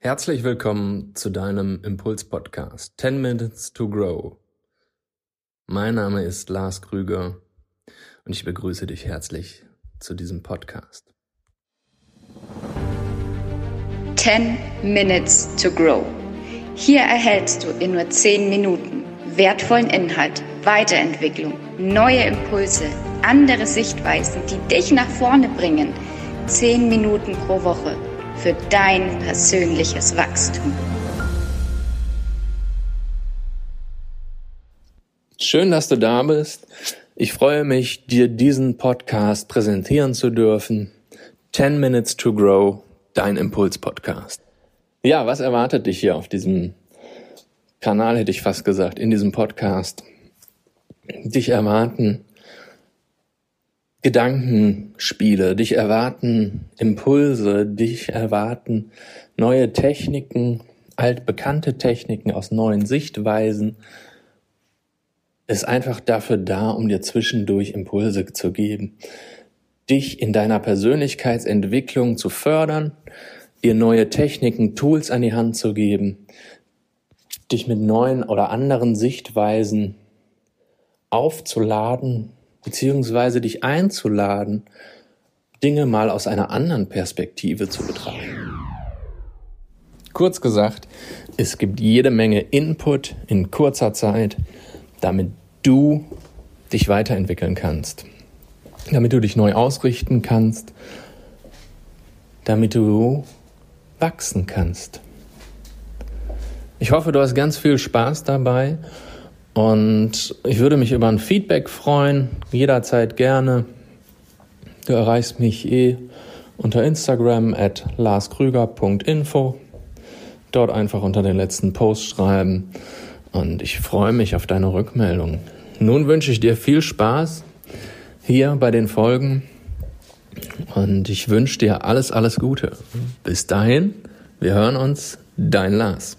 Herzlich willkommen zu deinem Impuls-Podcast 10 Minutes to Grow. Mein Name ist Lars Krüger und ich begrüße dich herzlich zu diesem Podcast. 10 Minutes to Grow. Hier erhältst du in nur 10 Minuten wertvollen Inhalt, Weiterentwicklung, neue Impulse, andere Sichtweisen, die dich nach vorne bringen. 10 Minuten pro Woche für dein persönliches Wachstum. Schön, dass du da bist. Ich freue mich, dir diesen Podcast präsentieren zu dürfen. 10 Minutes to Grow, dein Impuls-Podcast. Ja, was erwartet dich hier auf diesem Kanal, hätte ich fast gesagt, in diesem Podcast? Dich erwarten Gedankenspiele, dich erwarten Impulse, dich erwarten neue Techniken, altbekannte Techniken aus neuen Sichtweisen, ist einfach dafür da, um dir zwischendurch Impulse zu geben, dich in deiner Persönlichkeitsentwicklung zu fördern, dir neue Techniken, Tools an die Hand zu geben, dich mit neuen oder anderen Sichtweisen aufzuladen, beziehungsweise dich einzuladen, Dinge mal aus einer anderen Perspektive zu betrachten. Kurz gesagt, es gibt jede Menge Input in kurzer Zeit, damit du dich weiterentwickeln kannst, damit du dich neu ausrichten kannst, damit du wachsen kannst. Ich hoffe, du hast ganz viel Spaß dabei und ich würde mich über ein Feedback freuen, jederzeit gerne. Du erreichst mich eh unter Instagram at larskrüger.info. Dort einfach unter den letzten Post schreiben und ich freue mich auf deine Rückmeldung. Nun wünsche ich dir viel Spaß hier bei den Folgen und ich wünsche dir alles, alles Gute. Bis dahin, wir hören uns, dein Lars.